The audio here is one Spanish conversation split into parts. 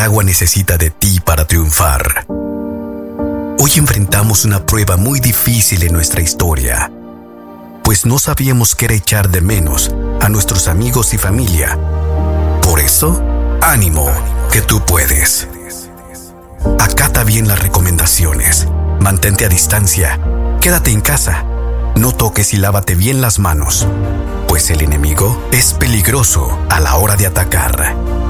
Nicaragua necesita de ti para triunfar. Hoy enfrentamos una prueba muy difícil en nuestra historia, pues no sabíamos qué era echar de menos a nuestros amigos y familia. Por eso, ánimo, que tú puedes. Acata bien las recomendaciones, mantente a distancia, quédate en casa, no toques y lávate bien las manos, pues el enemigo es peligroso a la hora de atacar.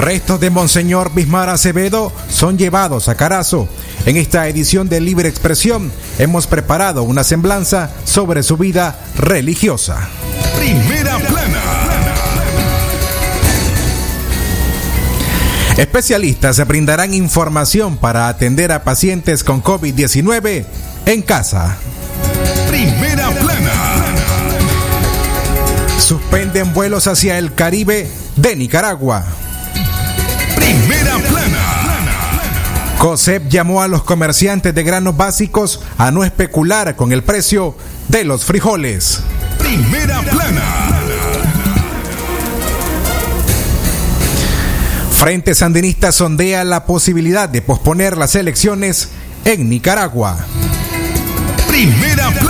Restos de Monseñor Bismar Acevedo son llevados a Carazo. En esta edición de Libre Expresión hemos preparado una semblanza sobre su vida religiosa. Primera plana. Especialistas se brindarán información para atender a pacientes con COVID-19 en casa. Primera plana. Suspenden vuelos hacia el Caribe de Nicaragua. COSEP llamó a los comerciantes de granos básicos a no especular con el precio de los frijoles. Primera plana. Frente Sandinista sondea la posibilidad de posponer las elecciones en Nicaragua. Primera plana.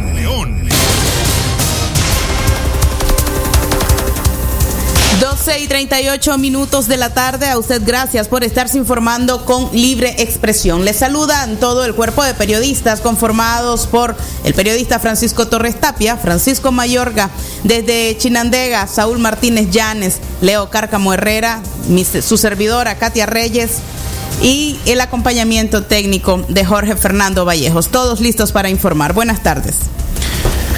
12 y 38 minutos de la tarde. A usted gracias por estarse informando con libre expresión. Le saludan todo el cuerpo de periodistas conformados por el periodista Francisco Torres Tapia, Francisco Mayorga, desde Chinandega, Saúl Martínez Llanes, Leo Cárcamo Herrera, su servidora Katia Reyes y el acompañamiento técnico de Jorge Fernando Vallejos. Todos listos para informar. Buenas tardes.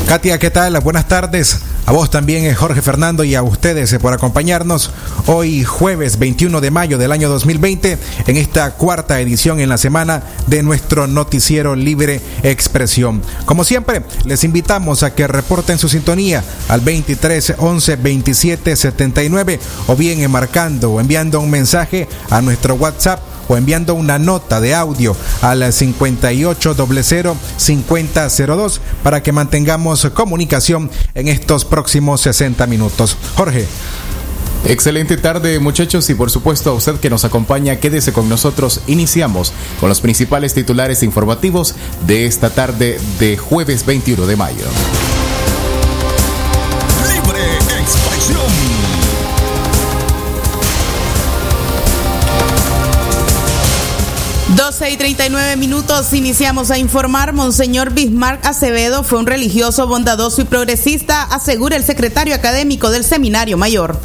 Katia, ¿qué tal? Buenas tardes. A vos también, eh, Jorge Fernando, y a ustedes eh, por acompañarnos hoy jueves 21 de mayo del año 2020 en esta cuarta edición en la semana de nuestro noticiero Libre Expresión. Como siempre, les invitamos a que reporten su sintonía al 23 11 27 79 o bien eh, marcando o enviando un mensaje a nuestro WhatsApp o enviando una nota de audio al 5800 5002 para que mantengamos comunicación en estos próximos 60 minutos. Jorge. Excelente tarde muchachos y por supuesto a usted que nos acompaña, quédese con nosotros. Iniciamos con los principales titulares informativos de esta tarde de jueves 21 de mayo. 39 minutos iniciamos a informar. Monseñor Bismarck Acevedo fue un religioso bondadoso y progresista, asegura el secretario académico del Seminario Mayor.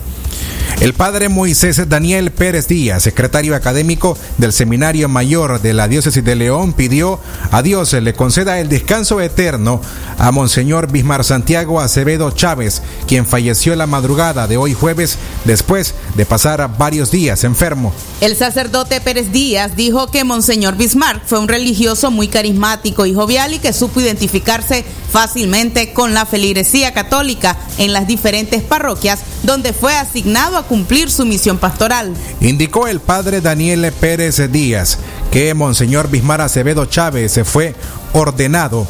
El padre Moisés Daniel Pérez Díaz, secretario académico del Seminario Mayor de la Diócesis de León, pidió a Dios le conceda el descanso eterno a Monseñor Bismar Santiago Acevedo Chávez, quien falleció la madrugada de hoy jueves después de pasar varios días enfermo. El sacerdote Pérez Díaz dijo que Monseñor Bismarck fue un religioso muy carismático y jovial y que supo identificarse fácilmente con la feligresía católica en las diferentes parroquias donde fue asignado a cumplir su misión pastoral. Indicó el padre Daniel Pérez Díaz que Monseñor Bismar Acevedo Chávez se fue ordenado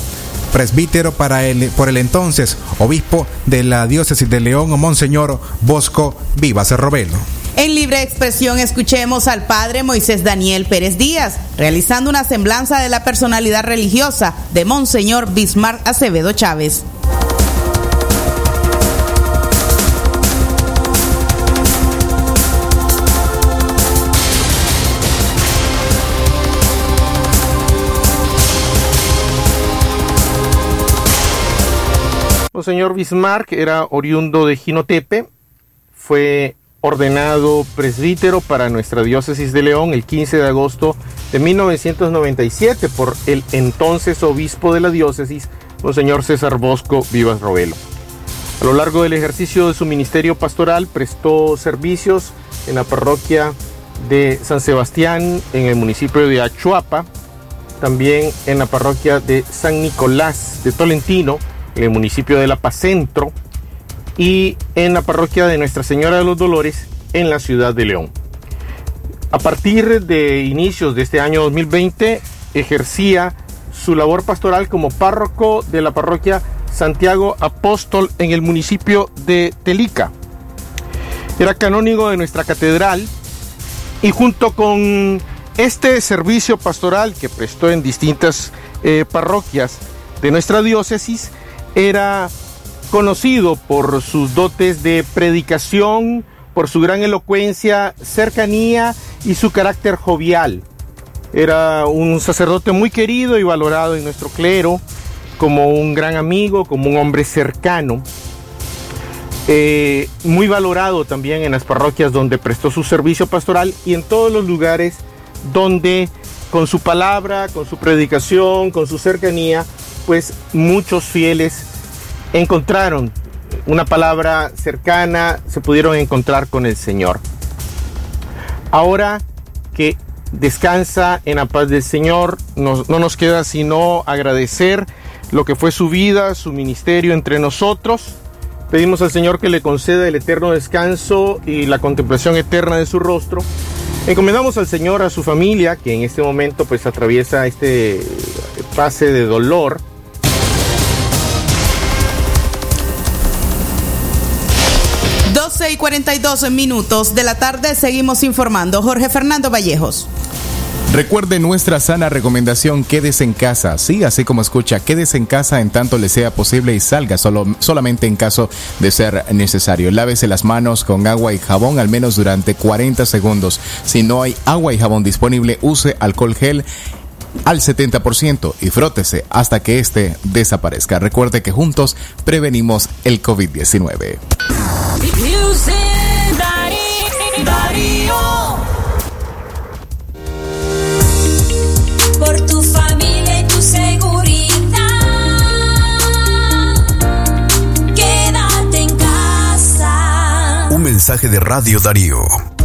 presbítero para el, por el entonces obispo de la diócesis de León, Monseñor Bosco Vivas Robelo. En libre expresión escuchemos al padre Moisés Daniel Pérez Díaz realizando una semblanza de la personalidad religiosa de Monseñor Bismarck Acevedo Chávez. Monseñor Bismarck era oriundo de Jinotepe, fue ordenado presbítero para nuestra diócesis de León el 15 de agosto de 1997 por el entonces obispo de la diócesis, Monseñor César Bosco Vivas Robelo. A lo largo del ejercicio de su ministerio pastoral prestó servicios en la parroquia de San Sebastián en el municipio de Achuapa, también en la parroquia de San Nicolás de Tolentino, en el municipio de La Paz Centro, y en la parroquia de Nuestra Señora de los Dolores en la ciudad de León. A partir de inicios de este año 2020 ejercía su labor pastoral como párroco de la parroquia Santiago Apóstol en el municipio de Telica. Era canónigo de nuestra catedral y junto con este servicio pastoral que prestó en distintas eh, parroquias de nuestra diócesis, era conocido por sus dotes de predicación, por su gran elocuencia, cercanía y su carácter jovial. Era un sacerdote muy querido y valorado en nuestro clero, como un gran amigo, como un hombre cercano. Eh, muy valorado también en las parroquias donde prestó su servicio pastoral y en todos los lugares donde con su palabra, con su predicación, con su cercanía, pues muchos fieles encontraron una palabra cercana, se pudieron encontrar con el Señor. Ahora que descansa en la paz del Señor, no, no nos queda sino agradecer lo que fue su vida, su ministerio entre nosotros. Pedimos al Señor que le conceda el eterno descanso y la contemplación eterna de su rostro. Encomendamos al Señor a su familia, que en este momento pues atraviesa este pase de dolor 12 y 42 minutos de la tarde seguimos informando. Jorge Fernando Vallejos. Recuerde nuestra sana recomendación, quédese en casa. Sí, así como escucha, quédese en casa en tanto le sea posible y salga solo, solamente en caso de ser necesario. Lávese las manos con agua y jabón al menos durante 40 segundos. Si no hay agua y jabón disponible, use alcohol gel al 70% y frótese hasta que éste desaparezca. Recuerde que juntos prevenimos el COVID-19. Por tu familia y tu seguridad. Quédate en casa. Un mensaje de Radio Darío.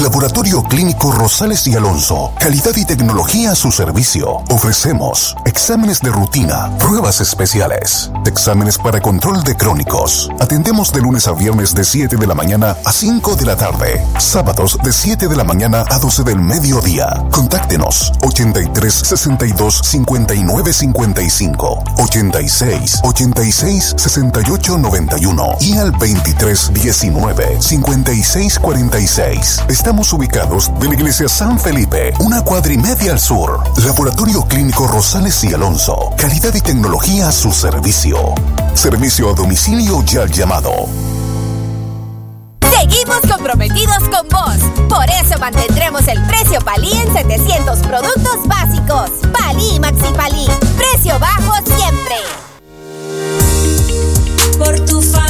Laboratorio Clínico Rosales y Alonso. Calidad y tecnología a su servicio. Ofrecemos exámenes de rutina, pruebas especiales, exámenes para control de crónicos. Atendemos de lunes a viernes de 7 de la mañana a 5 de la tarde. Sábados de 7 de la mañana a 12 del mediodía. Contáctenos 83 62 59 55 86 86 68 91 y al 23 19 56 46. Estamos ubicados de la iglesia San Felipe, una cuadra y media al sur. Laboratorio Clínico Rosales y Alonso. Calidad y tecnología a su servicio. Servicio a domicilio ya llamado. Seguimos comprometidos con vos. Por eso mantendremos el precio Palí en 700 productos básicos. Palí Maxi Palí. Precio bajo siempre. Por tu familia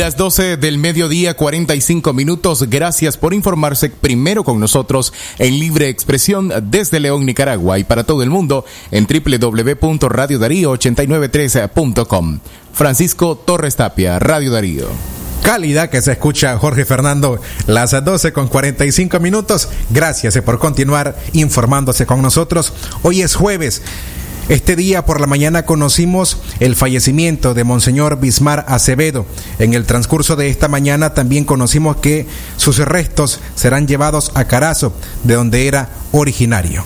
Las 12 del mediodía, 45 minutos. Gracias por informarse primero con nosotros en Libre Expresión desde León, Nicaragua y para todo el mundo en www.radiodarío893.com. Francisco Torres Tapia, Radio Darío cálida que se escucha Jorge Fernando las 12 con 45 minutos. Gracias por continuar informándose con nosotros. Hoy es jueves. Este día por la mañana conocimos el fallecimiento de Monseñor Bismar Acevedo. En el transcurso de esta mañana también conocimos que sus restos serán llevados a Carazo, de donde era originario.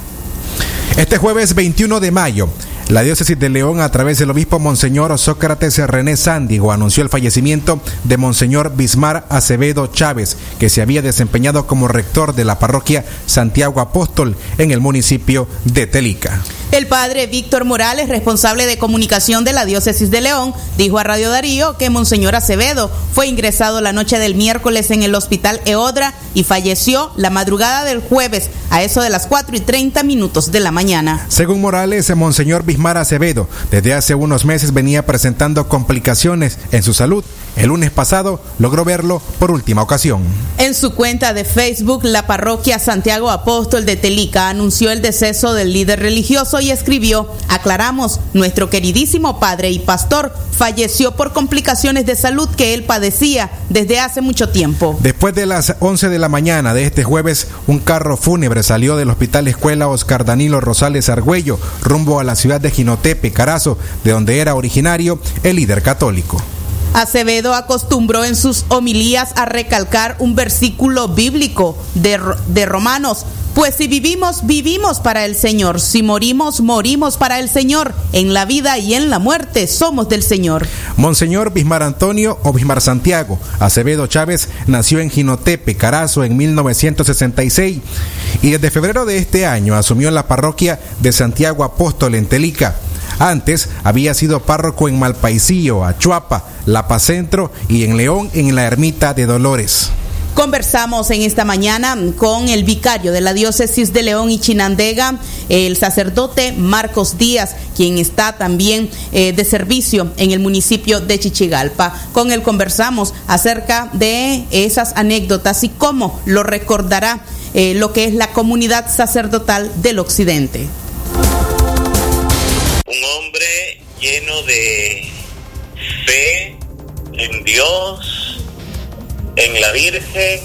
Este jueves 21 de mayo, la diócesis de León, a través del obispo Monseñor Sócrates René Sándigo, anunció el fallecimiento de Monseñor Bismar Acevedo Chávez, que se había desempeñado como rector de la parroquia Santiago Apóstol en el municipio de Telica. El padre Víctor Morales, responsable de comunicación de la diócesis de León, dijo a Radio Darío que Monseñor Acevedo fue ingresado la noche del miércoles en el hospital Eodra y falleció la madrugada del jueves a eso de las 4 y 30 minutos de la mañana. Según Morales, Monseñor Bismar Acevedo desde hace unos meses venía presentando complicaciones en su salud. El lunes pasado logró verlo por última ocasión. En su cuenta de Facebook, la parroquia Santiago Apóstol de Telica anunció el deceso del líder religioso y escribió, aclaramos, nuestro queridísimo padre y pastor falleció por complicaciones de salud que él padecía desde hace mucho tiempo. Después de las 11 de la mañana de este jueves, un carro fúnebre salió del Hospital Escuela Oscar Danilo Rosales Argüello rumbo a la ciudad de Ginotepe, Carazo, de donde era originario el líder católico. Acevedo acostumbró en sus homilías a recalcar un versículo bíblico de, de, Romanos. Pues si vivimos, vivimos para el Señor. Si morimos, morimos para el Señor. En la vida y en la muerte somos del Señor. Monseñor Bismar Antonio o Bismar Santiago Acevedo Chávez nació en Ginotepe, Carazo, en 1966 y desde febrero de este año asumió la parroquia de Santiago Apóstol en Telica. Antes había sido párroco en Malpaisío, Achuapa, Lapa Centro y en León en la Ermita de Dolores. Conversamos en esta mañana con el vicario de la diócesis de León y Chinandega, el sacerdote Marcos Díaz, quien está también eh, de servicio en el municipio de Chichigalpa. Con él conversamos acerca de esas anécdotas y cómo lo recordará eh, lo que es la comunidad sacerdotal del occidente. Un hombre lleno de fe en Dios, en la Virgen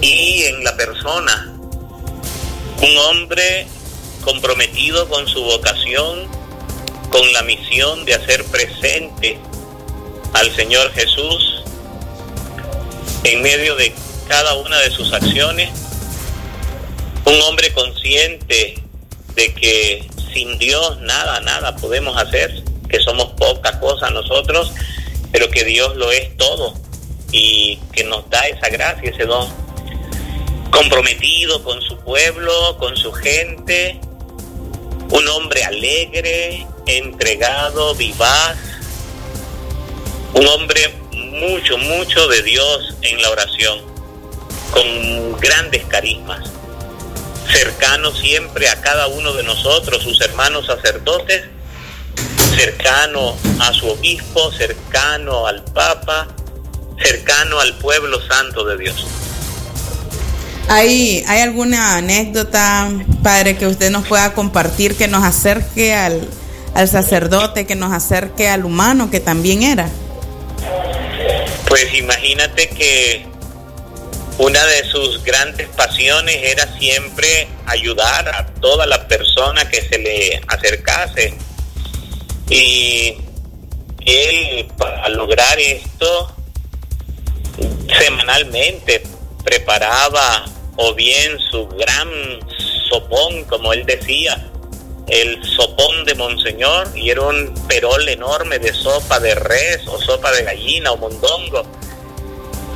y en la persona. Un hombre comprometido con su vocación, con la misión de hacer presente al Señor Jesús en medio de cada una de sus acciones. Un hombre consciente de que sin Dios nada, nada podemos hacer, que somos poca cosa nosotros, pero que Dios lo es todo y que nos da esa gracia, ese don. Comprometido con su pueblo, con su gente, un hombre alegre, entregado, vivaz, un hombre mucho, mucho de Dios en la oración, con grandes carismas, cercano siempre a cada uno de nosotros, sus hermanos sacerdotes, cercano a su obispo, cercano al Papa, cercano al pueblo santo de Dios. ¿Hay, ¿Hay alguna anécdota, padre, que usted nos pueda compartir que nos acerque al, al sacerdote, que nos acerque al humano que también era? Pues imagínate que una de sus grandes pasiones era siempre ayudar a toda la persona que se le acercase. Y él, para lograr esto, semanalmente preparaba o bien su gran sopón, como él decía, el sopón de Monseñor, y era un perol enorme de sopa de res o sopa de gallina o mondongo,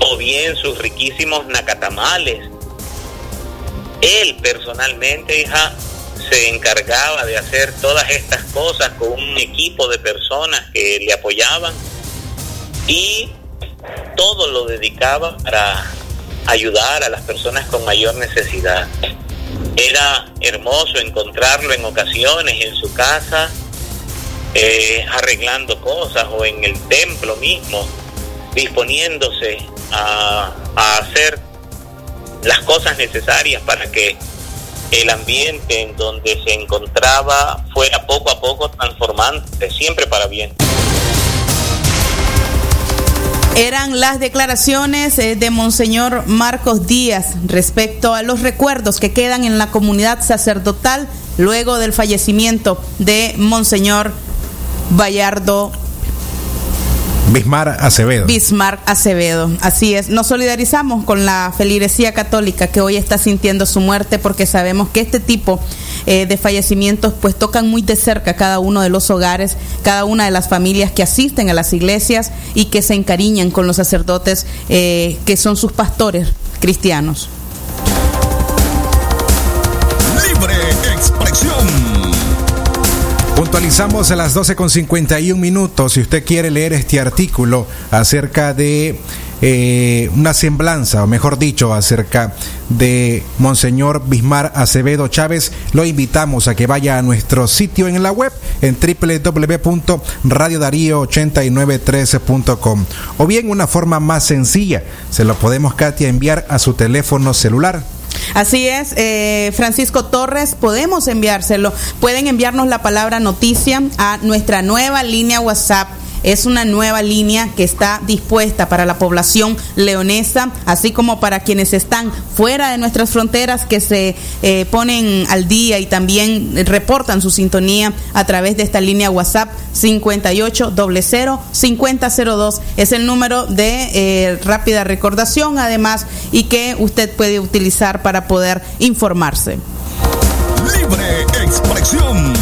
o bien sus riquísimos nacatamales. Él personalmente, hija, se encargaba de hacer todas estas cosas con un equipo de personas que le apoyaban y todo lo dedicaba para ayudar a las personas con mayor necesidad. Era hermoso encontrarlo en ocasiones en su casa, eh, arreglando cosas o en el templo mismo, disponiéndose a, hacer las cosas necesarias para que el ambiente en donde se encontraba fuera poco a poco transformante, siempre para bien. Eran las declaraciones eh, de Monseñor Marcos Díaz respecto a los recuerdos que quedan en la comunidad sacerdotal luego del fallecimiento de Monseñor Bayardo Bismar Acevedo. Bismarck Acevedo. Así es. Nos solidarizamos con la feligresía católica que hoy está sintiendo su muerte porque sabemos que este tipo eh, de fallecimientos pues tocan muy de cerca cada uno de los hogares, cada una de las familias que asisten a las iglesias y que se encariñan con los sacerdotes eh, que son sus pastores cristianos. Libre expresión. Puntualizamos a las 12 con 51 minutos. Si usted quiere leer este artículo acerca de eh, una semblanza, o mejor dicho, acerca de Monseñor Bismar Acevedo Chávez, lo invitamos a que vaya a nuestro sitio en la web en www.radiodarío8913.com o bien una forma más sencilla, se lo podemos, Katia, enviar a su teléfono celular. Así es, eh, Francisco Torres, podemos enviárselo. Pueden enviarnos la palabra noticia a nuestra nueva línea WhatsApp. Es una nueva línea que está dispuesta para la población leonesa, así como para quienes están fuera de nuestras fronteras que se eh, ponen al día y también reportan su sintonía a través de esta línea WhatsApp 5800-5002. Es el número de eh, rápida recordación, además, y que usted puede utilizar para poder informarse. Libre expresión.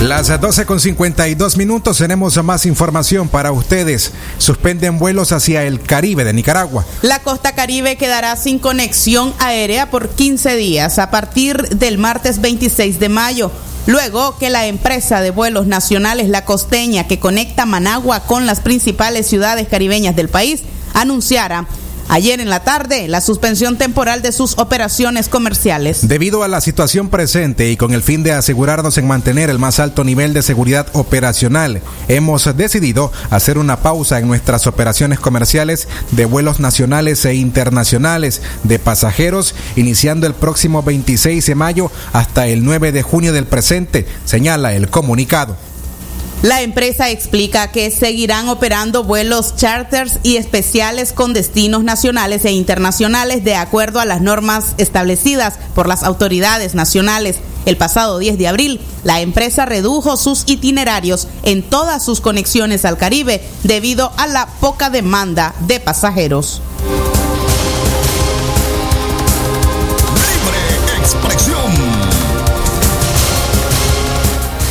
Las 12 con 52 minutos tenemos más información para ustedes. Suspenden vuelos hacia el Caribe de Nicaragua. La costa caribe quedará sin conexión aérea por 15 días a partir del martes 26 de mayo. Luego que la empresa de vuelos nacionales La Costeña, que conecta Managua con las principales ciudades caribeñas del país, anunciara ayer en la tarde la suspensión temporal de sus operaciones comerciales. Debido a la situación presente y con el fin de asegurarnos en mantener el más alto nivel de seguridad operacional, hemos decidido hacer una pausa en nuestras operaciones comerciales de vuelos nacionales e internacionales de pasajeros, iniciando el próximo 26 de mayo hasta el 9 de junio del presente, señala el comunicado. La empresa explica que seguirán operando vuelos charters y especiales con destinos nacionales e internacionales de acuerdo a las normas establecidas por las autoridades nacionales. El pasado 10 de abril, la empresa redujo sus itinerarios en todas sus conexiones al Caribe debido a la poca demanda de pasajeros.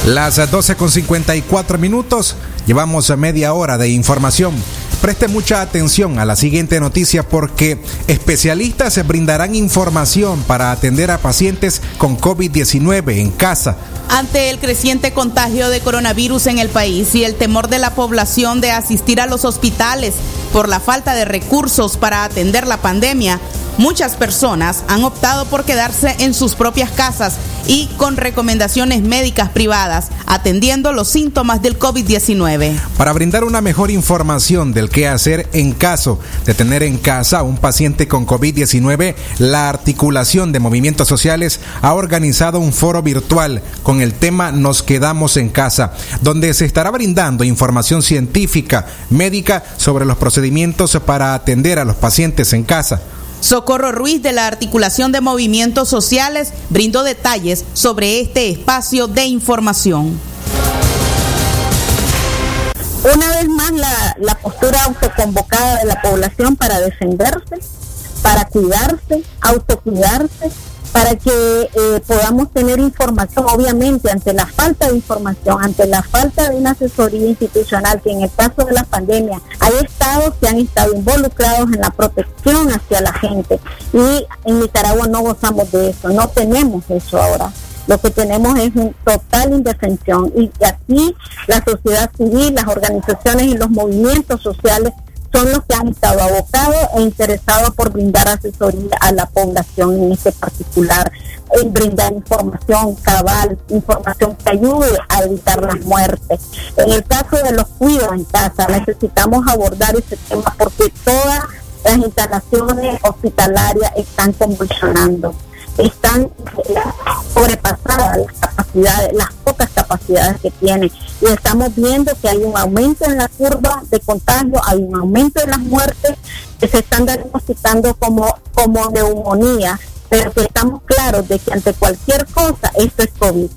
Las 12 con 54 minutos, llevamos media hora de información. Preste mucha atención a la siguiente noticia porque especialistas se brindarán información para atender a pacientes con COVID-19 en casa. Ante el creciente contagio de coronavirus en el país y el temor de la población de asistir a los hospitales por la falta de recursos para atender la pandemia, muchas personas han optado por quedarse en sus propias casas y con recomendaciones médicas privadas, atendiendo los síntomas del COVID-19. Para brindar una mejor información del qué hacer en caso de tener en casa a un paciente con COVID-19, la articulación de movimientos sociales ha organizado un foro virtual con el tema Nos quedamos en casa, donde se estará brindando información científica, médica sobre los procedimientos para atender a los pacientes en casa. Socorro Ruiz de la Articulación de Movimientos Sociales brindó detalles sobre este espacio de información. Una vez más la, la postura autoconvocada de la población para defenderse, para cuidarse, autocuidarse, para que eh, podamos tener información, obviamente, ante la falta de información, ante la falta de una asesoría institucional, que en el caso de la pandemia hay estados que han estado involucrados en la protección hacia la gente y en Nicaragua no gozamos de eso, no tenemos eso ahora. Lo que tenemos es un total indefensión y aquí la sociedad civil, las organizaciones y los movimientos sociales son los que han estado abocados e interesados por brindar asesoría a la población en este particular, en brindar información cabal, información que ayude a evitar las muertes. En el caso de los cuidados en casa, necesitamos abordar ese tema porque todas las instalaciones hospitalarias están convulsionando están sobrepasadas las capacidades, las pocas capacidades que tienen. Y estamos viendo que hay un aumento en la curva de contagio, hay un aumento en las muertes que se están diagnosticando como, como neumonía, pero que estamos claros de que ante cualquier cosa esto es COVID.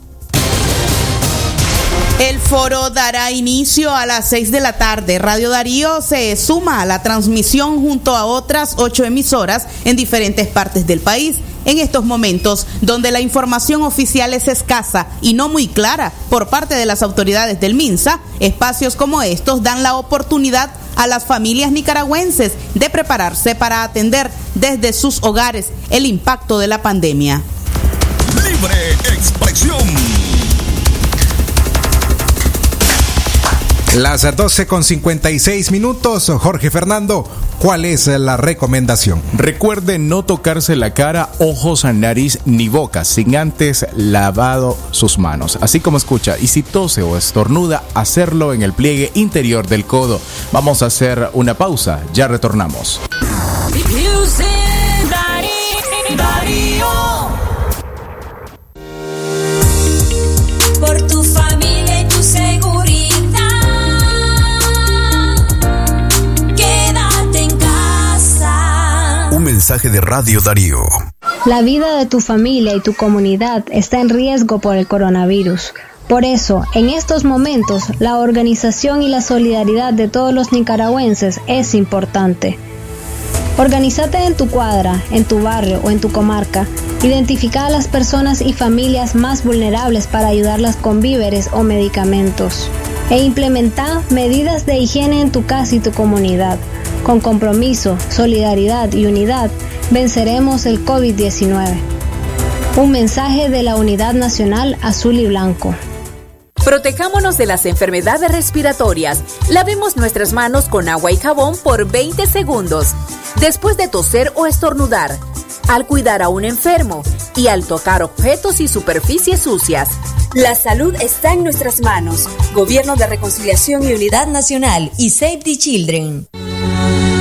El foro dará inicio a las 6 de la tarde. Radio Darío se suma a la transmisión junto a otras ocho emisoras en diferentes partes del país. En estos momentos, donde la información oficial es escasa y no muy clara por parte de las autoridades del MINSA, espacios como estos dan la oportunidad a las familias nicaragüenses de prepararse para atender desde sus hogares el impacto de la pandemia. Libre expresión. Las 12 con 56 minutos, Jorge Fernando, ¿cuál es la recomendación? Recuerde no tocarse la cara, ojos, nariz ni boca sin antes lavado sus manos. Así como escucha, y si tose o estornuda, hacerlo en el pliegue interior del codo. Vamos a hacer una pausa, ya retornamos. La vida de tu familia y tu comunidad está en riesgo por el coronavirus. Por eso, en estos momentos, la organización y la solidaridad de todos los nicaragüenses es importante. Organízate en tu cuadra, en tu barrio o en tu comarca. Identifica a las personas y familias más vulnerables para ayudarlas con víveres o medicamentos. E implementa medidas de higiene en tu casa y tu comunidad. Con compromiso, solidaridad y unidad, venceremos el COVID-19. Un mensaje de la Unidad Nacional Azul y Blanco. Protejámonos de las enfermedades respiratorias. Lavemos nuestras manos con agua y jabón por 20 segundos. Después de toser o estornudar, al cuidar a un enfermo y al tocar objetos y superficies sucias. La salud está en nuestras manos. Gobierno de Reconciliación y Unidad Nacional y Save the Children.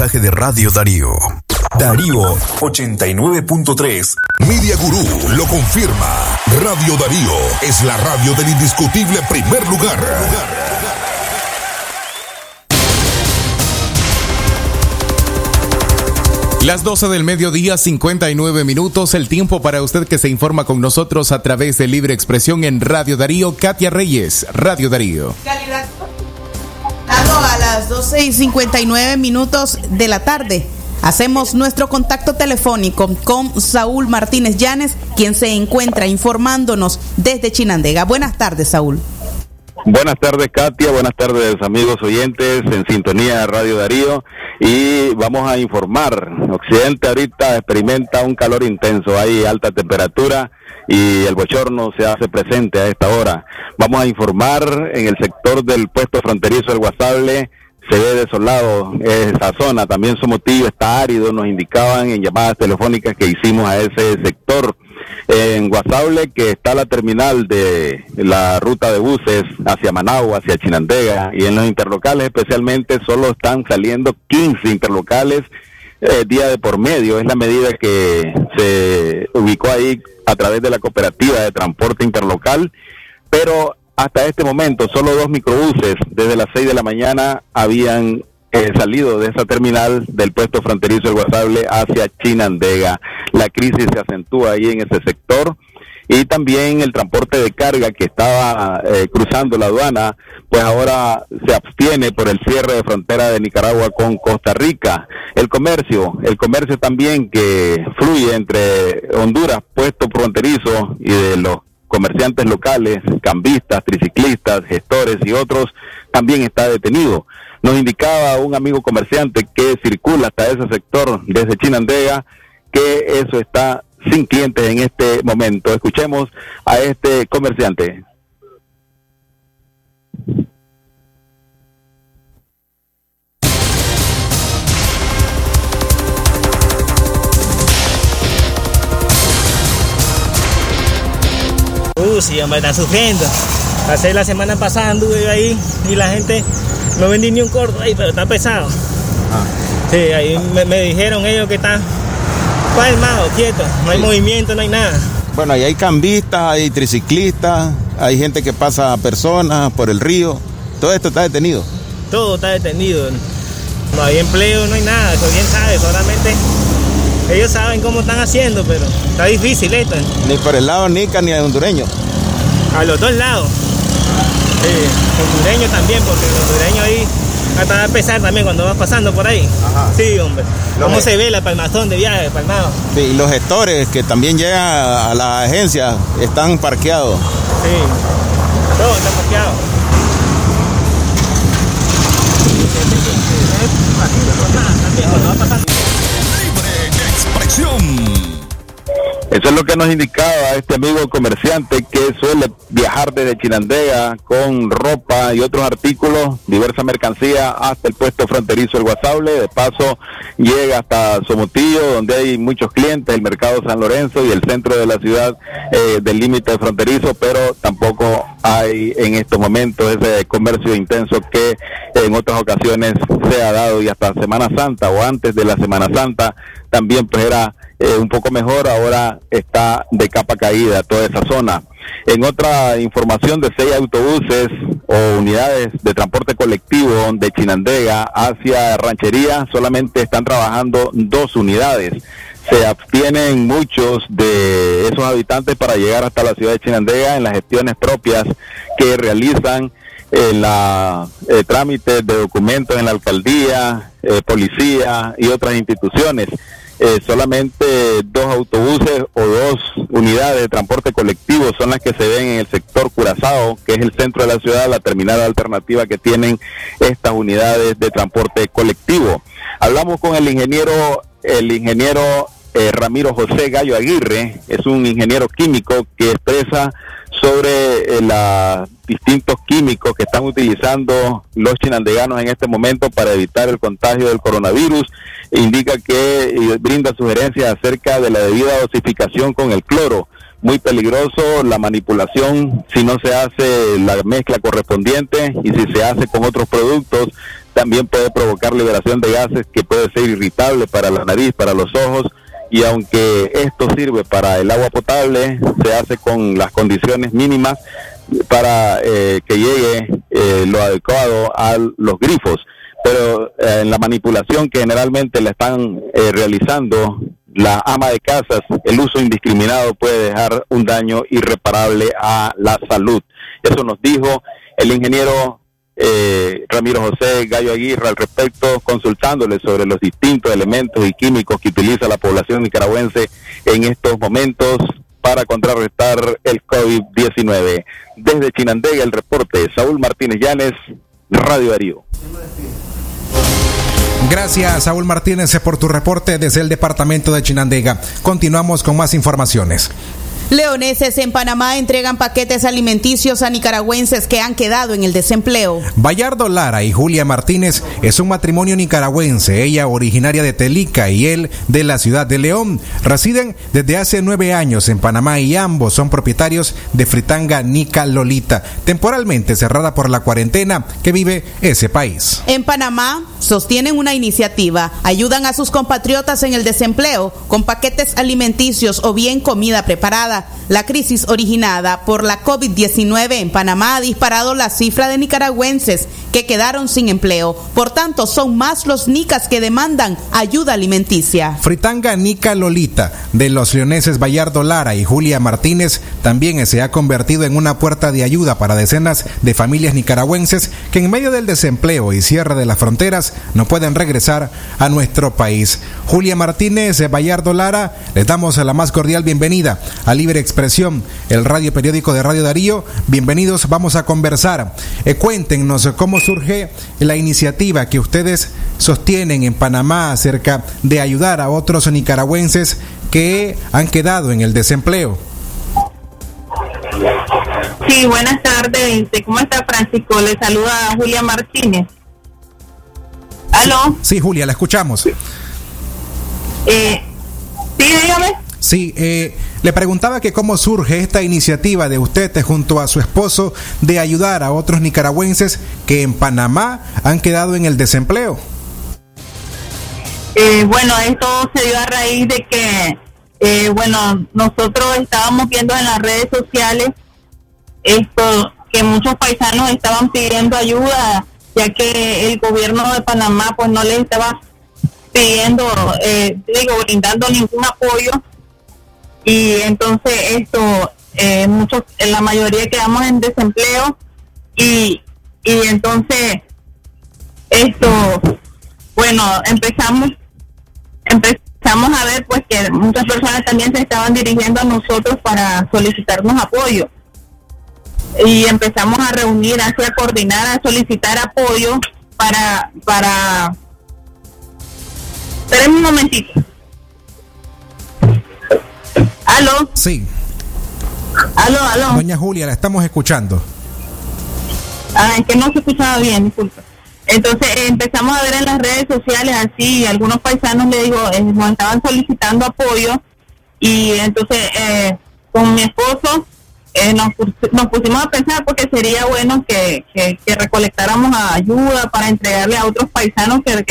Mensaje de Radio Darío. Darío 89.3. Media Gurú lo confirma. Radio Darío es la radio del indiscutible primer lugar. Las 12 del mediodía, 59 minutos, el tiempo para usted que se informa con nosotros a través de Libre Expresión en Radio Darío, Katia Reyes, Radio Darío. Calidad. A las 12 y 59 minutos de la tarde. Hacemos nuestro contacto telefónico con Saúl Martínez Llanes, quien se encuentra informándonos desde Chinandega. Buenas tardes, Saúl. Buenas tardes, Katia. Buenas tardes, amigos oyentes en sintonía de Radio Darío. Y vamos a informar. Occidente ahorita experimenta un calor intenso. Hay alta temperatura y el bochorno se hace presente a esta hora. Vamos a informar en el sector del puesto fronterizo del Guasable. Se ve desolado esa zona. También Somotillo está árido. Nos indicaban en llamadas telefónicas que hicimos a ese sector en Guasable, que está la terminal de la ruta de buses hacia Managua, hacia Chinandega, y en los interlocales especialmente solo están saliendo 15 interlocales eh, día de por medio. Es la medida que se ubicó ahí a través de la cooperativa de transporte interlocal, pero hasta este momento solo dos microbuses desde las 6 de la mañana habían eh, salido de esa terminal del puesto fronterizo del Guasable hacia Chinandega. La crisis se acentúa ahí en ese sector y también el transporte de carga que estaba eh, cruzando la aduana, pues ahora se abstiene por el cierre de frontera de Nicaragua con Costa Rica. El comercio, el comercio también que fluye entre Honduras, puesto fronterizo y de los comerciantes locales, cambistas, triciclistas, gestores y otros, también está detenido. Nos indicaba un amigo comerciante que circula hasta ese sector desde Chinandega que eso está sin clientes en este momento. Escuchemos a este comerciante. Uh, sí, hombre, están sufriendo. Pasé la semana pasada, anduve ahí y la gente no vendí ni un corto ahí, pero está pesado. Sí, ahí me, me dijeron ellos que está palmado, quieto, no hay movimiento, no hay nada. Bueno, ahí hay cambistas, hay triciclistas, hay gente que pasa personas por el río. Todo esto está detenido. Todo está detenido. No hay empleo, no hay nada, eso bien sabe, solamente ellos saben cómo están haciendo, pero está difícil esto. Ni por el lado nica ni el hondureño. A los dos lados. Sí, hondureño también, porque el hondureño ahí hasta va a pesar también cuando va pasando por ahí. Sí, hombre. ¿Cómo se ve la palmazón de viaje, palmado? Sí, y los gestores que también llegan a la agencia están parqueados. Sí. Todo está parqueado. Expresión. Eso es lo que nos indicaba este amigo comerciante que suele viajar desde Chinandega con ropa y otros artículos, diversa mercancía, hasta el puesto fronterizo El Guasable. De paso, llega hasta Somotillo, donde hay muchos clientes, el mercado San Lorenzo y el centro de la ciudad eh, del límite fronterizo, pero tampoco hay en estos momentos ese comercio intenso que en otras ocasiones se ha dado y hasta Semana Santa o antes de la Semana Santa también pues era eh, un poco mejor, ahora está de capa caída toda esa zona. En otra información de seis autobuses o unidades de transporte colectivo de Chinandega hacia Ranchería, solamente están trabajando dos unidades. Se abstienen muchos de esos habitantes para llegar hasta la ciudad de Chinandega en las gestiones propias que realizan la eh, trámites de documentos en la alcaldía, eh, policía y otras instituciones. Eh, solamente dos autobuses o dos unidades de transporte colectivo son las que se ven en el sector Curazao, que es el centro de la ciudad, la terminal alternativa que tienen estas unidades de transporte colectivo. Hablamos con el ingeniero, el ingeniero eh, Ramiro José Gallo Aguirre, es un ingeniero químico que expresa sobre eh, los distintos químicos que están utilizando los chinandeganos en este momento para evitar el contagio del coronavirus. Indica que brinda sugerencias acerca de la debida dosificación con el cloro. Muy peligroso la manipulación si no se hace la mezcla correspondiente y si se hace con otros productos también puede provocar liberación de gases que puede ser irritable para la nariz, para los ojos y aunque esto sirve para el agua potable, se hace con las condiciones mínimas para eh, que llegue eh, lo adecuado a los grifos. Pero eh, en la manipulación que generalmente le están eh, realizando la ama de casas, el uso indiscriminado puede dejar un daño irreparable a la salud. Eso nos dijo el ingeniero eh, Ramiro José Gallo Aguirre al respecto, consultándole sobre los distintos elementos y químicos que utiliza la población nicaragüense en estos momentos para contrarrestar el COVID-19. Desde Chinandega, el reporte, Saúl Martínez Llanes, Radio Darío. Gracias, Saúl Martínez, por tu reporte desde el departamento de Chinandega. Continuamos con más informaciones. Leoneses en Panamá entregan paquetes alimenticios a nicaragüenses que han quedado en el desempleo. Bayardo Lara y Julia Martínez es un matrimonio nicaragüense, ella originaria de Telica y él de la ciudad de León. Residen desde hace nueve años en Panamá y ambos son propietarios de Fritanga Nica Lolita, temporalmente cerrada por la cuarentena que vive ese país. En Panamá, sostienen una iniciativa, ayudan a sus compatriotas en el desempleo con paquetes alimenticios o bien comida preparada. La crisis originada por la COVID-19 en Panamá ha disparado la cifra de nicaragüenses que quedaron sin empleo. Por tanto, son más los nicas que demandan ayuda alimenticia. Fritanga Nica Lolita de los leoneses Bayardo Lara y Julia Martínez también se ha convertido en una puerta de ayuda para decenas de familias nicaragüenses que en medio del desempleo y cierre de las fronteras no pueden regresar a nuestro país. Julia Martínez de Bayardo Lara, les damos la más cordial bienvenida a Libre Expresión, el radio periódico de Radio Darío. Bienvenidos, vamos a conversar. Eh, cuéntenos cómo surge la iniciativa que ustedes sostienen en Panamá acerca de ayudar a otros nicaragüenses que han quedado en el desempleo. Sí, buenas tardes. ¿Cómo está Francisco? Le saluda a Julia Martínez. ¿Aló? Sí, Julia, la escuchamos. Eh, sí, dígame. Sí, eh, le preguntaba que cómo surge esta iniciativa de usted junto a su esposo de ayudar a otros nicaragüenses que en Panamá han quedado en el desempleo. Eh, bueno, esto se dio a raíz de que, eh, bueno, nosotros estábamos viendo en las redes sociales esto que muchos paisanos estaban pidiendo ayuda, ya que el gobierno de Panamá pues no les estaba pidiendo, eh, digo, brindando ningún apoyo. Y entonces esto, eh, muchos, la mayoría quedamos en desempleo y, y entonces esto, bueno, empezamos empezamos a ver pues que muchas personas también se estaban dirigiendo a nosotros para solicitarnos apoyo y empezamos a reunir, así a coordinar, a solicitar apoyo para para Esperen un momentito. ¿Aló? Sí. ¿Aló, aló? Doña Julia, la estamos escuchando. Ah, es que no se escuchaba bien, disculpa. Entonces eh, empezamos a ver en las redes sociales así, algunos paisanos le digo, eh, nos estaban solicitando apoyo y entonces eh, con mi esposo eh, nos, nos pusimos a pensar porque sería bueno que, que, recolectáramos ayuda para entregarle a otros paisanos que,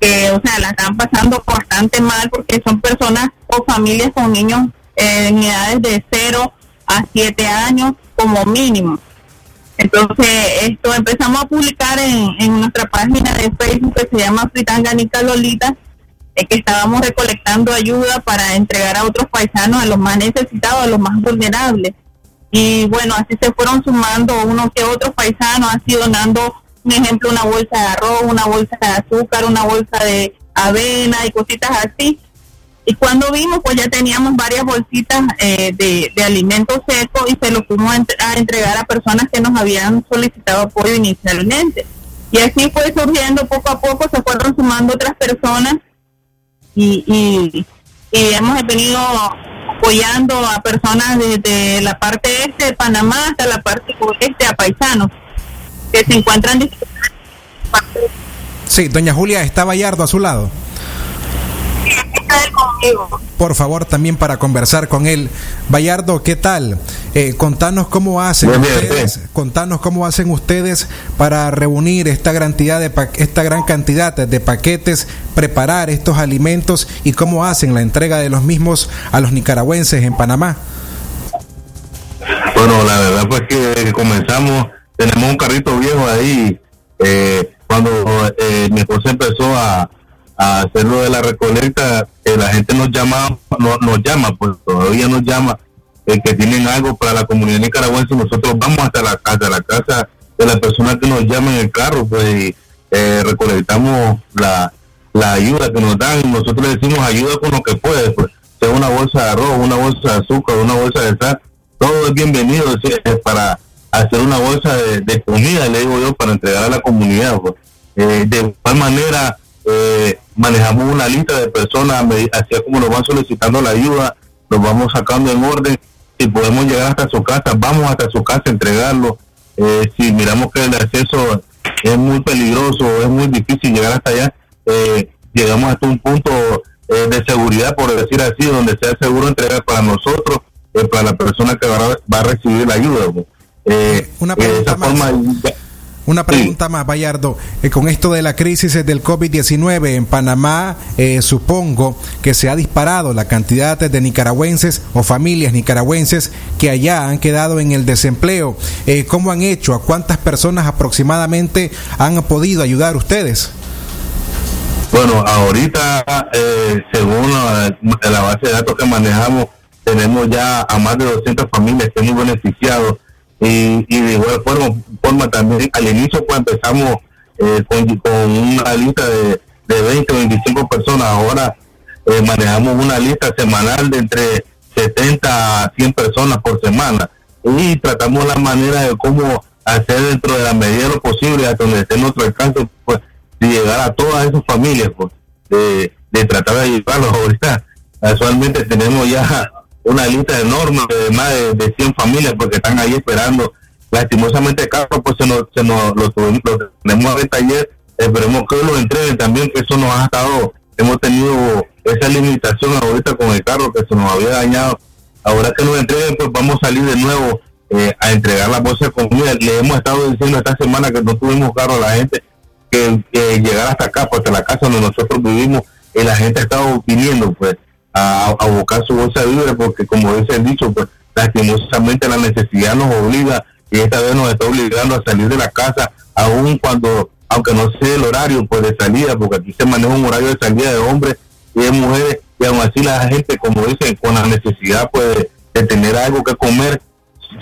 que, o sea, la están pasando bastante mal porque son personas o familias con niños eh, en edades de 0 a 7 años como mínimo. Entonces, esto empezamos a publicar en, en nuestra página de Facebook que se llama Fritanga Nica Lolita, eh, que estábamos recolectando ayuda para entregar a otros paisanos, a los más necesitados, a los más vulnerables. Y bueno, así se fueron sumando unos que otros paisanos, así donando, un ejemplo, una bolsa de arroz, una bolsa de azúcar, una bolsa de avena y cositas así. Y cuando vimos, pues ya teníamos varias bolsitas eh, de, de alimentos secos y se los fuimos a, entre- a entregar a personas que nos habían solicitado apoyo inicialmente. Y así fue surgiendo poco a poco, se fueron sumando otras personas y, y, y hemos venido apoyando a personas desde la parte este de Panamá hasta la parte oeste a paisanos que se encuentran Sí, doña Julia, está Bayardo a su lado. Conmigo. Por favor, también para conversar con él. Bayardo, ¿qué tal? Eh, contanos cómo hacen Bien, bien, ustedes, contanos cómo hacen ustedes para reunir esta gran cantidad de pa- esta gran cantidad de paquetes, preparar estos alimentos y cómo hacen la entrega de los mismos a los nicaragüenses en Panamá. Bueno, la verdad pues que comenzamos, tenemos un carrito viejo ahí, eh, cuando eh, mi esposa empezó a, a hacer lo de la recolecta, eh, la gente nos llama, no, nos llama, pues todavía nos llama, eh, que tienen algo para la comunidad nicaragüense, nosotros vamos hasta la casa, la casa de la persona que nos llama en el carro, pues eh, recolectamos la, la ayuda que nos dan, nosotros le decimos ayuda con lo que puedes, pues, sea una bolsa de arroz, una bolsa de azúcar, una bolsa de sal, todo es bienvenido es, para hacer una bolsa de, de comida, le digo yo, para entregar a la comunidad. pues. Eh, de igual manera, eh, manejamos una lista de personas, así como nos van solicitando la ayuda, nos vamos sacando en orden, si podemos llegar hasta su casa, vamos hasta su casa a entregarlo. Eh, si miramos que el acceso es muy peligroso, es muy difícil llegar hasta allá, eh, llegamos hasta un punto eh, de seguridad, por decir así, donde sea seguro entregar para nosotros, eh, para la persona que va a, va a recibir la ayuda. Eh, Una de pregunta esa forma, ya- Una pregunta más, Bayardo. Eh, con esto de la crisis del COVID-19 en Panamá, eh, supongo que se ha disparado la cantidad de nicaragüenses o familias nicaragüenses que allá han quedado en el desempleo. Eh, ¿Cómo han hecho? ¿A cuántas personas aproximadamente han podido ayudar ustedes? Bueno, ahorita, eh, según la, la base de datos que manejamos, tenemos ya a más de 200 familias que hemos beneficiado y, y de igual forma, también al inicio pues empezamos eh, con, con una lista de, de 20 o 25 personas, ahora eh, manejamos una lista semanal de entre 70 a 100 personas por semana. Y tratamos la manera de cómo hacer dentro de la medida de lo posible hasta donde esté nuestro alcance pues de llegar a todas esas familias pues de, de tratar de ayudarlos. Ahorita actualmente tenemos ya una lista enorme de más de, de 100 familias porque están ahí esperando. Lastimosamente carro pues se nos, se nos lo, lo tenemos a venta ayer. Esperemos que lo entreguen también que eso nos ha estado hemos tenido esa limitación ahorita con el carro que se nos había dañado. Ahora que nos entreguen pues vamos a salir de nuevo eh, a entregar las bolsas de comida. Le hemos estado diciendo esta semana que no tuvimos carro a la gente que, que llegar hasta acá pues hasta la casa donde nosotros vivimos y la gente ha estado viniendo pues a, buscar su bolsa víveres porque como dice el dicho pues lastimosamente la necesidad nos obliga y esta vez nos está obligando a salir de la casa aun cuando aunque no sea el horario pues de salida porque aquí se maneja un horario de salida de hombres y de mujeres y aún así la gente como dicen con la necesidad pues de, tener algo que comer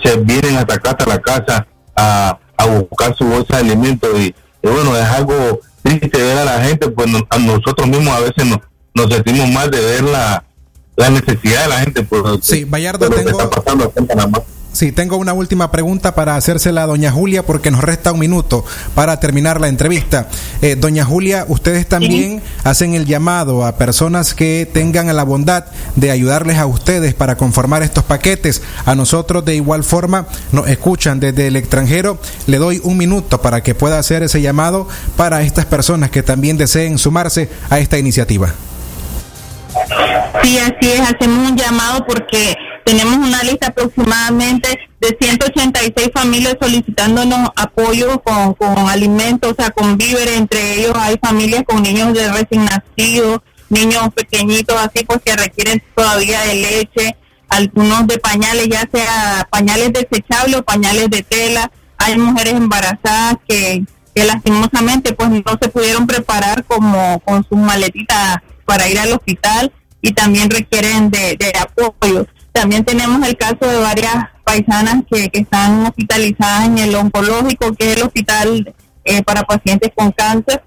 se vienen hasta acá hasta la casa a, a buscar su bolsa de alimentos y, bueno es algo triste ver a la gente pues a nosotros mismos a veces nos, nos sentimos mal de ver la, necesidad de la gente pues Sí, que tengo- está pasando acá en Panamá. Sí, tengo una última pregunta para hacérsela a doña Julia porque nos resta un minuto para terminar la entrevista. Eh, doña Julia, ustedes también hacen el llamado a personas que tengan la bondad de ayudarles a ustedes para conformar estos paquetes. A nosotros de igual forma nos escuchan desde el extranjero. Le doy un minuto para que pueda hacer ese llamado para estas personas que también deseen sumarse a esta iniciativa. Sí, así es, hacemos un llamado porque tenemos una lista aproximadamente de 186 familias solicitándonos apoyo con, con alimentos, o sea, con víveres, entre ellos hay familias con niños de recién nacidos, niños pequeñitos así pues que requieren todavía de leche, algunos de pañales, ya sea pañales desechables o pañales de tela, hay mujeres embarazadas que, que lastimosamente pues no se pudieron preparar como con sus maletitas para ir al hospital y también requieren de, apoyo. También tenemos el caso de varias paisanas que, que están hospitalizadas en el oncológico, que es el hospital eh, para pacientes con cáncer.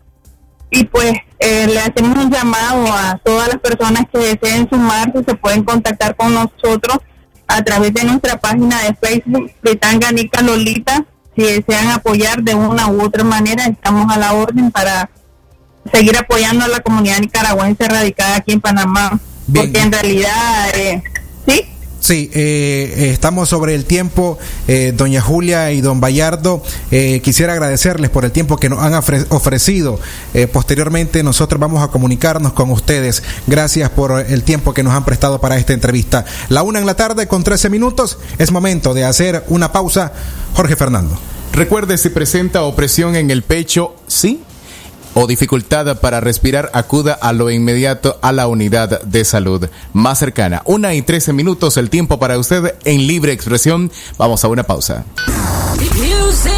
Y pues eh, le hacemos un llamado a todas las personas que deseen sumarse, se pueden contactar con nosotros a través de nuestra página de Facebook, Fritanga Nica Lolita. Si desean apoyar de una u otra manera, estamos a la orden para seguir apoyando a la comunidad nicaragüense radicada aquí en Panamá. Porque en realidad, eh, sí, Sí, eh, eh, estamos sobre el tiempo, eh, doña Julia y don Bayardo. eh, quisiera agradecerles por el tiempo que nos han ofre- ofrecido. Eh, posteriormente nosotros vamos a comunicarnos con ustedes. Gracias por el tiempo que nos han prestado para esta entrevista. La una en la tarde con 13 minutos. Es momento de hacer una pausa. Jorge Fernando. Recuerde si presenta opresión en el pecho, sí o dificultad para respirar, acuda a lo inmediato a la unidad de salud más cercana. Una y trece minutos el tiempo para usted en libre expresión. Vamos a una pausa. Music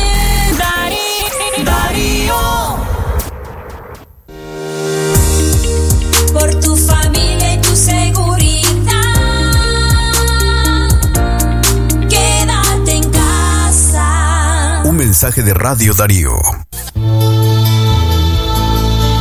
Dari- Darío. Por tu familia y tu seguridad. Quédate en casa. Un mensaje de Radio Darío.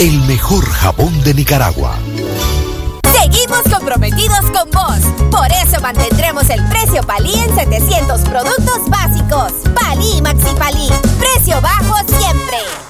el mejor jabón de Nicaragua. Seguimos comprometidos con vos. Por eso mantendremos el precio Palí en 700 productos básicos. Palí y Maxi Palí. Precio bajo siempre.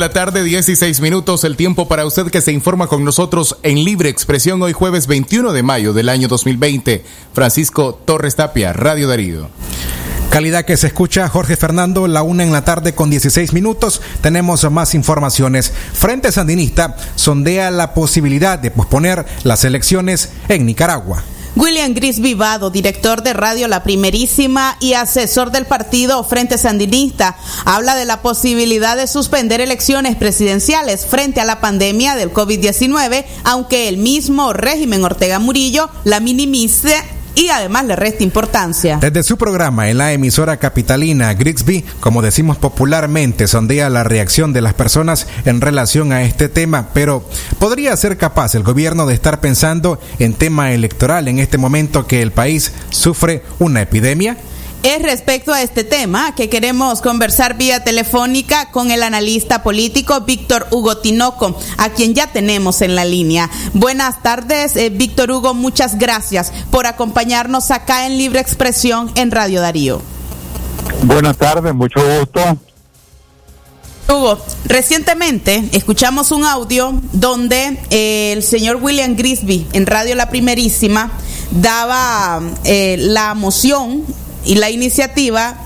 La tarde, 16 minutos, el tiempo para usted que se informa con nosotros en Libre Expresión hoy jueves 21 de mayo del año 2020. Francisco Torres Tapia, Radio Darío. Calidad que se escucha, Jorge Fernando, la una en la tarde con 16 minutos. Tenemos más informaciones. Frente Sandinista sondea la posibilidad de posponer las elecciones en Nicaragua. William Gris Vivado, director de Radio La Primerísima y asesor del partido Frente Sandinista, habla de la posibilidad de suspender elecciones presidenciales frente a la pandemia del COVID-19, aunque el mismo régimen Ortega Murillo la minimice y además le resta importancia. Desde su programa en la emisora capitalina Grigsby, como decimos popularmente, sondea la reacción de las personas en relación a este tema, pero ¿podría ser capaz el gobierno de estar pensando en tema electoral en este momento que el país sufre una epidemia? Es respecto a este tema que queremos conversar vía telefónica con el analista político Víctor Hugo Tinoco, a quien ya tenemos en la línea. Buenas tardes, eh, Víctor Hugo, muchas gracias por acompañarnos acá en Libre Expresión en Radio Darío. Buenas tardes, mucho gusto. Hugo, recientemente escuchamos un audio donde eh, el señor William Grisby en Radio La Primerísima daba eh, la moción y la iniciativa,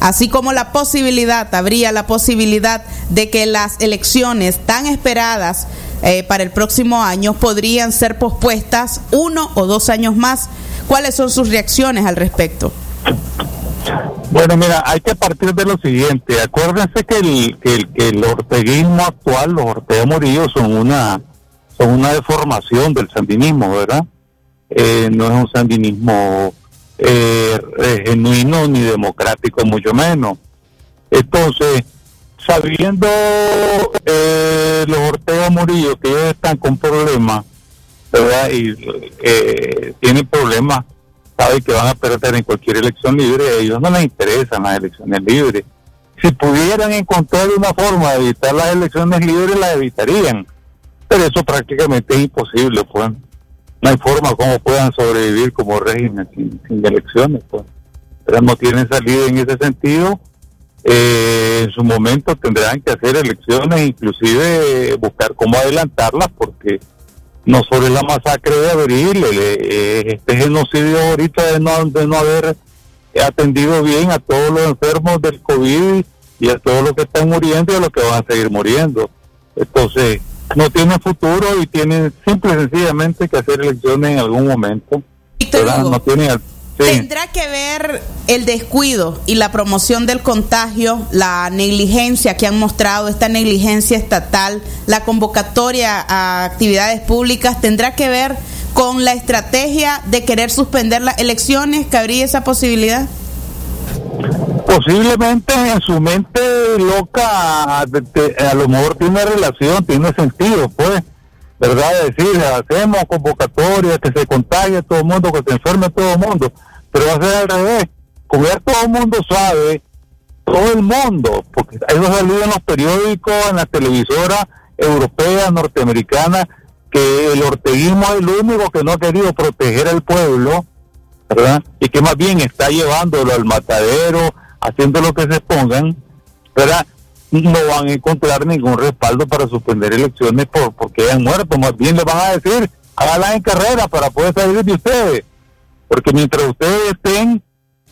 así como la posibilidad, habría la posibilidad de que las elecciones tan esperadas eh, para el próximo año podrían ser pospuestas uno o dos años más. ¿Cuáles son sus reacciones al respecto? Bueno, mira, hay que partir de lo siguiente. Acuérdense que el, que el, que el orteguismo actual, los Ortega Murillo, son una, son una deformación del sandinismo, ¿verdad? Eh, no es un sandinismo eh, eh, genuino ni democrático, mucho menos. Entonces, sabiendo eh, los Ortega Murillo que ellos están con problemas, ¿verdad? Y eh, tienen problemas, saben que van a perder en cualquier elección libre, a ellos no les interesan las elecciones libres. Si pudieran encontrar una forma de evitar las elecciones libres, las evitarían. Pero eso prácticamente es imposible, pues. No hay forma como puedan sobrevivir como régimen sin, sin elecciones, pues. Pero no tienen salida en ese sentido. Eh, en su momento tendrán que hacer elecciones, inclusive eh, buscar cómo adelantarlas, porque no sobre la masacre de abril, eh, este genocidio ahorita de no, de no haber atendido bien a todos los enfermos del COVID y a todos los que están muriendo y a los que van a seguir muriendo. Entonces, no tiene futuro y tiene simple y sencillamente que hacer elecciones en algún momento. ¿verdad? No tiene al- sí. ¿Tendrá que ver el descuido y la promoción del contagio, la negligencia que han mostrado, esta negligencia estatal, la convocatoria a actividades públicas, tendrá que ver con la estrategia de querer suspender las elecciones? ¿Cabría esa posibilidad? Posiblemente en su mente loca, a lo mejor tiene relación, tiene sentido, pues. ¿verdad? Decir, hacemos convocatorias, que se contagie todo el mundo, que se enferme todo el mundo, pero va a ser al revés. Como ya todo el mundo sabe, todo el mundo, porque eso salido en los periódicos, en la televisora europea, norteamericana, que el orteguismo es el único que no ha querido proteger al pueblo, ¿verdad? Y que más bien está llevándolo al matadero, haciendo lo que se pongan, ¿verdad? No van a encontrar ningún respaldo para suspender elecciones por porque hayan muerto, más bien le van a decir, háganlas en carrera para poder salir de ustedes, porque mientras ustedes estén,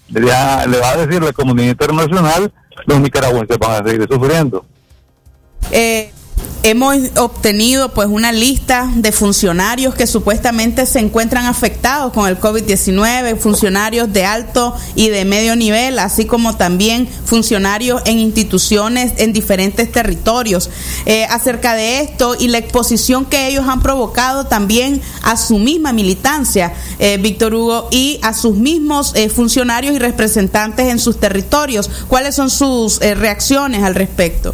ya le va a decir la comunidad internacional, los nicaragüenses van a seguir sufriendo. Eh, hemos obtenido pues una lista de funcionarios que supuestamente se encuentran afectados con el COVID-19, funcionarios de alto y de medio nivel, así como también funcionarios en instituciones en diferentes territorios. Eh, acerca de esto y la exposición que ellos han provocado también a su misma militancia, eh, Víctor Hugo, y a sus mismos eh, funcionarios y representantes en sus territorios. ¿Cuáles son sus eh, reacciones al respecto?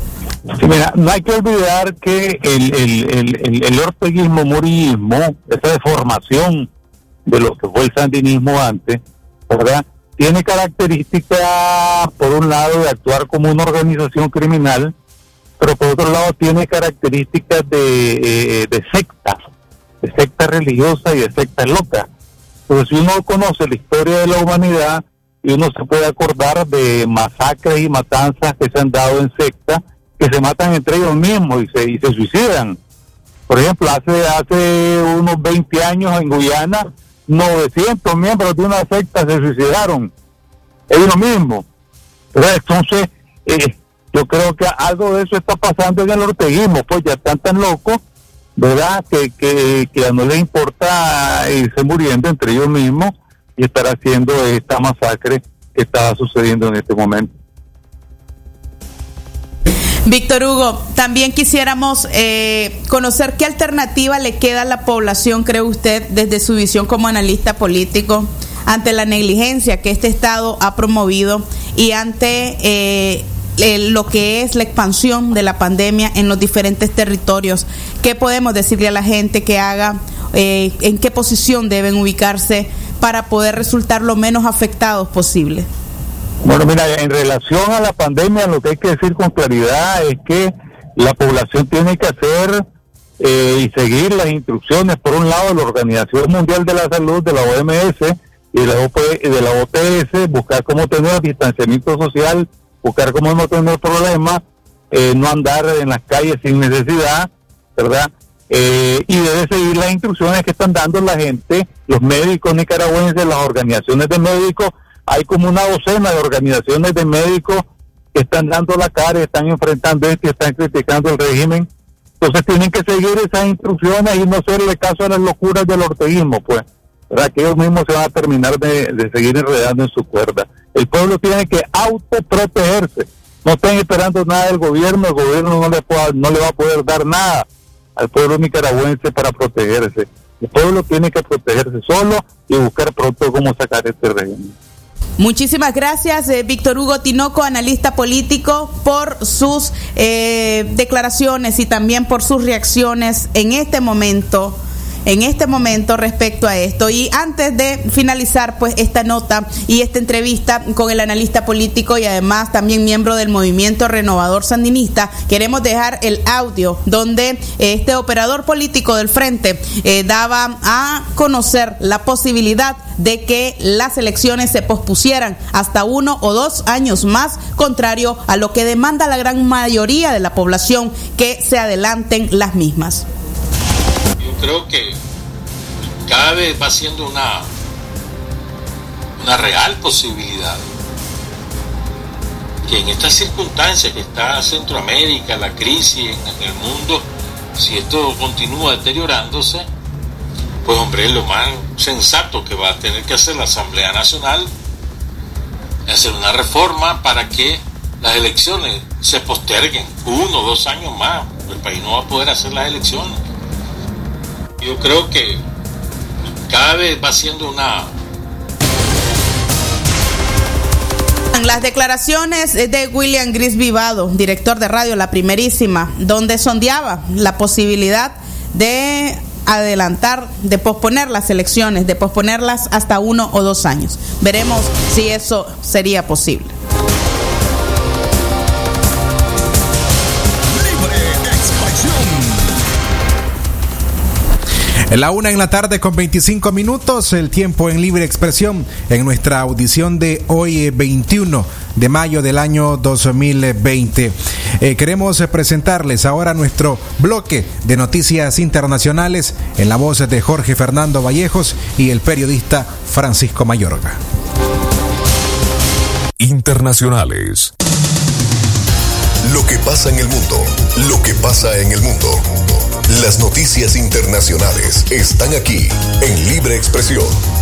No hay que olvidar que el, el, el, el, orteguismo, murismo, esa deformación de lo que fue el sandinismo antes, ¿verdad? Tiene características, por un lado, de actuar como una organización criminal, pero por otro lado tiene características de, eh, de secta, de secta religiosa y de secta loca. Pero si uno conoce la historia de la humanidad y uno se puede acordar de masacres y matanzas que se han dado en secta, que se matan entre ellos mismos y se, y se suicidan. Por ejemplo, hace, hace unos 20 años en Guyana, 900 miembros de una secta se suicidaron, ellos mismos. Entonces, eh, yo creo que algo de eso está pasando en el orteguismo, pues ya están tan locos, ¿verdad? Que, que, que no les importa irse muriendo entre ellos mismos y estar haciendo esta masacre que está sucediendo en este momento. Víctor Hugo, también quisiéramos eh, conocer qué alternativa le queda a la población, cree usted, desde su visión como analista político, ante la negligencia que este Estado ha promovido y ante eh, lo que es la expansión de la pandemia en los diferentes territorios. ¿Qué podemos decirle a la gente que haga? Eh, ¿En qué posición deben ubicarse para poder resultar lo menos afectados posible? Bueno, mira, en relación a la pandemia, lo que hay que decir con claridad es que la población tiene que hacer eh, y seguir las instrucciones, por un lado, de la Organización Mundial de la Salud, de la OMS y de la, OP y de la OPS, buscar cómo tener distanciamiento social, buscar cómo no tener problemas, eh, no andar en las calles sin necesidad, ¿verdad? Eh, y debe seguir las instrucciones que están dando la gente, los médicos nicaragüenses, las organizaciones de médicos, hay como una docena de organizaciones de médicos que están dando la cara, están enfrentando esto y están criticando el régimen. Entonces tienen que seguir esas instrucciones y no hacerle caso a las locuras del orteguismo, pues. ¿verdad? Que ellos mismos se van a terminar de, seguir enredando en su cuerda. El pueblo tiene que autoprotegerse. No estén esperando nada del gobierno, el gobierno no le, pueda- no le va a poder dar nada al pueblo nicaragüense para protegerse. El pueblo tiene que protegerse solo y buscar pronto cómo sacar este régimen. Muchísimas gracias, eh, Víctor Hugo Tinoco, analista político, por sus eh, declaraciones y también por sus reacciones en este momento. En este momento respecto a esto. Y antes de finalizar pues esta nota y esta entrevista con el analista político y además también miembro del movimiento renovador sandinista, queremos dejar el audio donde este operador político del frente eh, daba a conocer la posibilidad de que las elecciones se pospusieran hasta uno o dos años más, contrario a lo que demanda la gran mayoría de la población que se adelanten las mismas. Creo que cada vez va siendo una, una real posibilidad que en estas circunstancias que está Centroamérica, la crisis en el mundo, si esto continúa deteriorándose, pues hombre, lo más sensato que va a tener que hacer la Asamblea Nacional es hacer una reforma para que las elecciones se posterguen uno o dos años más. El país no va a poder hacer las elecciones. Yo creo que cada vez va siendo una Las declaraciones de William Gris Vivado, director de radio La Primerísima, donde sondeaba la posibilidad de adelantar, de posponer las elecciones, de posponerlas hasta uno o dos años. Veremos si eso sería posible. La una en la tarde con 25 minutos, el tiempo en libre expresión en nuestra audición de hoy eh, 21 de mayo del año 2020. Eh, queremos eh, presentarles ahora nuestro bloque de noticias internacionales en la voz de Jorge Fernando Vallejos y el periodista Francisco Mayorga. Internacionales. Lo que pasa en el mundo, lo que pasa en el mundo. Las noticias internacionales están aquí en Libre Expresión.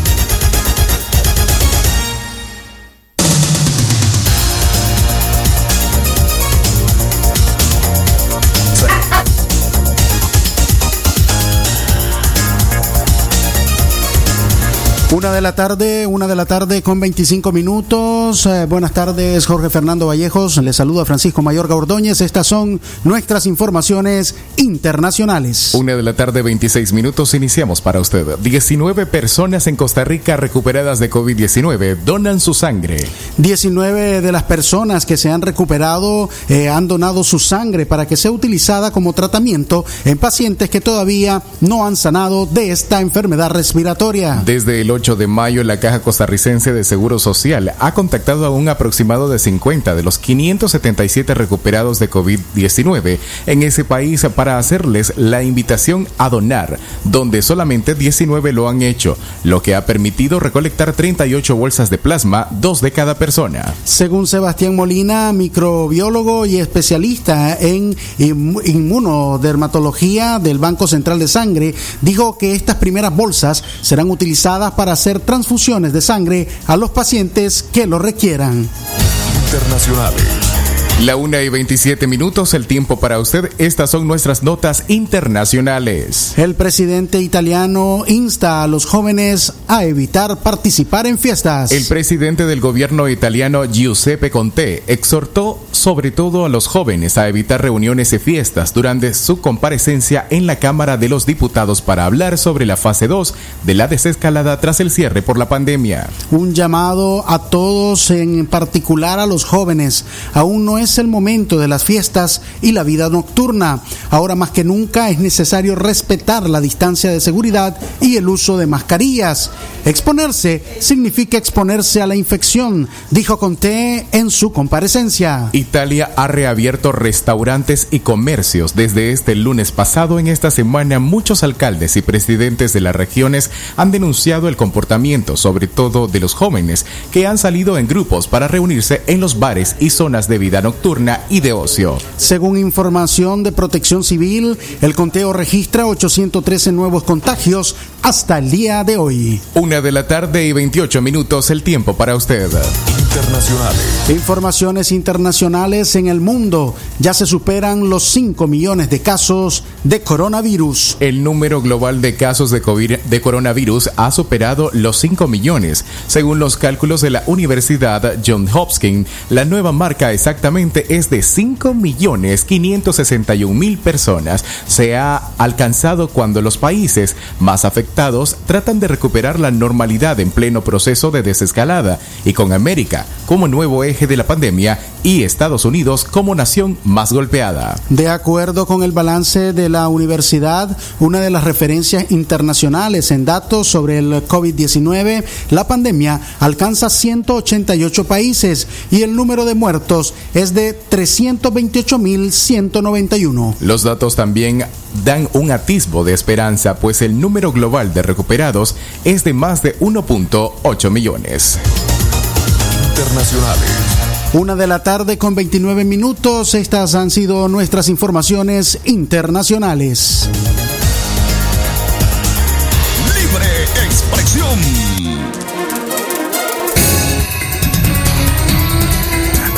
Una de la tarde, una de la tarde con 25 minutos. Eh, buenas tardes, Jorge Fernando Vallejos. Les saluda Francisco Mayorga Ordóñez. Estas son nuestras informaciones internacionales. Una de la tarde, 26 minutos. Iniciamos para usted. 19 personas en Costa Rica recuperadas de COVID-19 donan su sangre. 19 de las personas que se han recuperado eh, han donado su sangre para que sea utilizada como tratamiento en pacientes que todavía no han sanado de esta enfermedad respiratoria. Desde el 8 de mayo, la Caja Costarricense de Seguro Social ha contactado a un aproximado de 50 de los 577 recuperados de COVID-19 en ese país para hacerles la invitación a donar, donde solamente 19 lo han hecho, lo que ha permitido recolectar 38 bolsas de plasma, dos de cada persona. Según Sebastián Molina, microbiólogo y especialista en inmu- inmunodermatología del Banco Central de Sangre, dijo que estas primeras bolsas serán utilizadas para hacer transfusiones de sangre a los pacientes que lo requieran. La una y 27 minutos, el tiempo para usted. Estas son nuestras notas internacionales. El presidente italiano insta a los jóvenes a evitar participar en fiestas. El presidente del gobierno italiano Giuseppe Conte exhortó sobre todo a los jóvenes a evitar reuniones y fiestas durante su comparecencia en la Cámara de los Diputados para hablar sobre la fase 2 de la desescalada tras el cierre por la pandemia. Un llamado a todos, en particular a los jóvenes. Aún no es el momento de las fiestas y la vida nocturna. Ahora más que nunca es necesario respetar la distancia de seguridad y el uso de mascarillas. Exponerse significa exponerse a la infección, dijo Conté en su comparecencia. Italia ha reabierto restaurantes y comercios desde este lunes pasado. En esta semana, muchos alcaldes y presidentes de las regiones han denunciado el comportamiento, sobre todo de los jóvenes, que han salido en grupos para reunirse en los bares y zonas de vida nocturna y de ocio. Según información de Protección Civil, el conteo registra 813 nuevos contagios hasta el día de hoy. Una de la tarde y 28 minutos el tiempo para usted. Internacionales. Informaciones internacionales en el mundo. Ya se superan los 5 millones de casos de coronavirus. El número global de casos de, COVID, de coronavirus ha superado los 5 millones. Según los cálculos de la Universidad John Hopkins, la nueva marca exactamente es de 5 millones 561 mil personas. Se ha alcanzado cuando los países más afectados tratan de recuperar la normalidad en pleno proceso de desescalada y con América como nuevo eje de la pandemia y Estados Unidos como nación más golpeada. De acuerdo con el balance de la universidad, una de las referencias internacionales en datos sobre el COVID-19, la pandemia alcanza 188 países y el número de muertos es de 328.191. Los datos también dan un atisbo de esperanza, pues el número global de recuperados es de más de 1.8 millones. Internacionales. Una de la tarde con 29 minutos. Estas han sido nuestras informaciones internacionales.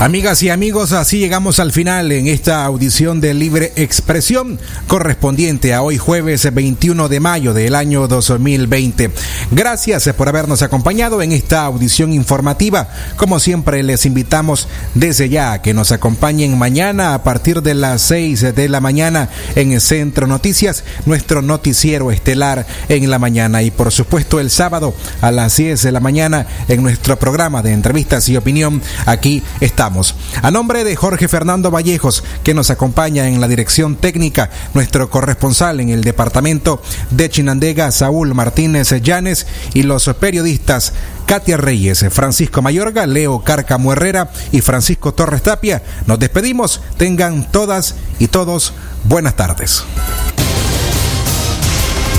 Amigas y amigos, así llegamos al final en esta audición de Libre Expresión correspondiente a hoy jueves 21 de mayo del año 2020. Gracias por habernos acompañado en esta audición informativa. Como siempre, les invitamos desde ya a que nos acompañen mañana a partir de las 6 de la mañana en el Centro Noticias, nuestro noticiero estelar en la mañana y por supuesto el sábado a las 10 de la mañana en nuestro programa de entrevistas y opinión. Aquí estamos a nombre de Jorge Fernando Vallejos, que nos acompaña en la dirección técnica, nuestro corresponsal en el departamento de Chinandega, Saúl Martínez Llanes, y los periodistas Katia Reyes, Francisco Mayorga, Leo Cárcamo Herrera y Francisco Torres Tapia, nos despedimos. Tengan todas y todos buenas tardes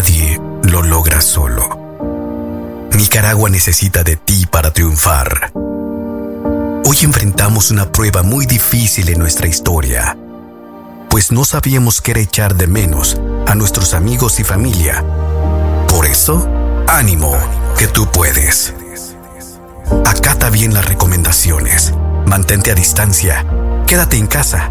Nadie lo logra solo. Nicaragua necesita de ti para triunfar. Hoy enfrentamos una prueba muy difícil en nuestra historia, pues no sabíamos qué echar de menos a nuestros amigos y familia. Por eso, ánimo, que tú puedes. Acata bien las recomendaciones, mantente a distancia, quédate en casa,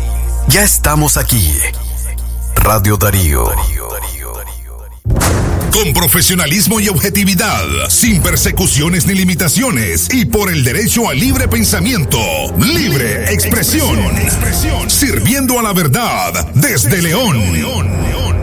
ya estamos aquí. Radio Darío. Con profesionalismo y objetividad, sin persecuciones ni limitaciones y por el derecho al libre pensamiento, libre expresión, sirviendo a la verdad desde León.